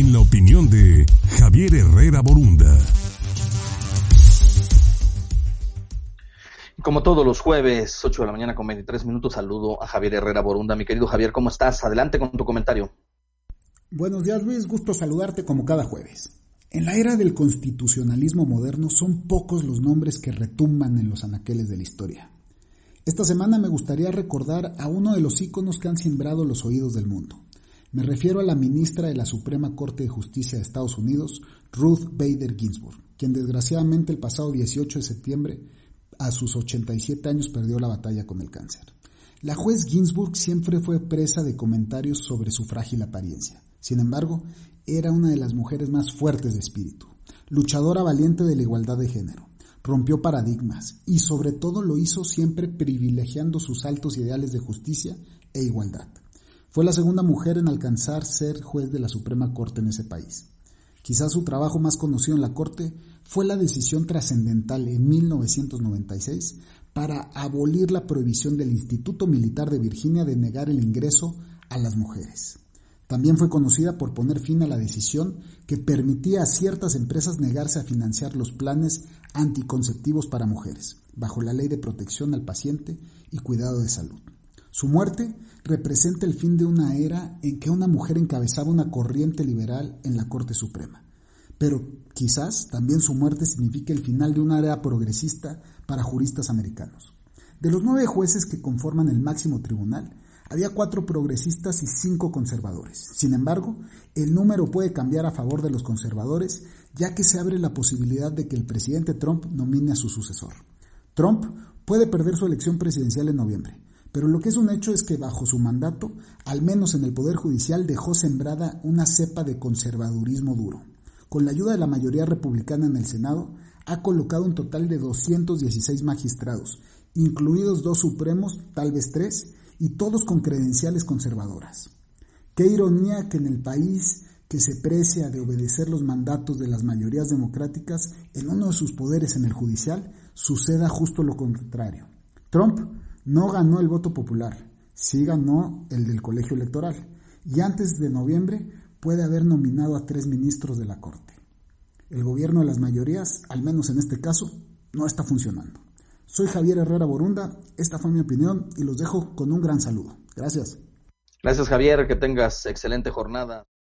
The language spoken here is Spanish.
en la opinión de Javier Herrera Borunda. Como todos los jueves, 8 de la mañana con 23 minutos, saludo a Javier Herrera Borunda. Mi querido Javier, ¿cómo estás? Adelante con tu comentario. Buenos días, Luis. Gusto saludarte como cada jueves. En la era del constitucionalismo moderno son pocos los nombres que retumban en los anaqueles de la historia. Esta semana me gustaría recordar a uno de los íconos que han sembrado los oídos del mundo. Me refiero a la ministra de la Suprema Corte de Justicia de Estados Unidos, Ruth Bader Ginsburg, quien desgraciadamente el pasado 18 de septiembre a sus 87 años perdió la batalla con el cáncer. La juez Ginsburg siempre fue presa de comentarios sobre su frágil apariencia. Sin embargo, era una de las mujeres más fuertes de espíritu, luchadora valiente de la igualdad de género, rompió paradigmas y sobre todo lo hizo siempre privilegiando sus altos ideales de justicia e igualdad. Fue la segunda mujer en alcanzar ser juez de la Suprema Corte en ese país. Quizás su trabajo más conocido en la Corte fue la decisión trascendental en 1996 para abolir la prohibición del Instituto Militar de Virginia de negar el ingreso a las mujeres. También fue conocida por poner fin a la decisión que permitía a ciertas empresas negarse a financiar los planes anticonceptivos para mujeres, bajo la Ley de Protección al Paciente y Cuidado de Salud. Su muerte representa el fin de una era en que una mujer encabezaba una corriente liberal en la Corte Suprema pero quizás también su muerte signifique el final de una era progresista para juristas americanos. De los nueve jueces que conforman el máximo tribunal, había cuatro progresistas y cinco conservadores. Sin embargo, el número puede cambiar a favor de los conservadores, ya que se abre la posibilidad de que el presidente Trump nomine a su sucesor. Trump puede perder su elección presidencial en noviembre, pero lo que es un hecho es que bajo su mandato, al menos en el Poder Judicial, dejó sembrada una cepa de conservadurismo duro con la ayuda de la mayoría republicana en el Senado, ha colocado un total de 216 magistrados, incluidos dos supremos, tal vez tres, y todos con credenciales conservadoras. Qué ironía que en el país que se precia de obedecer los mandatos de las mayorías democráticas, en uno de sus poderes en el judicial, suceda justo lo contrario. Trump no ganó el voto popular, sí ganó el del colegio electoral, y antes de noviembre puede haber nominado a tres ministros de la Corte. El gobierno de las mayorías, al menos en este caso, no está funcionando. Soy Javier Herrera Borunda, esta fue mi opinión y los dejo con un gran saludo. Gracias. Gracias Javier, que tengas excelente jornada.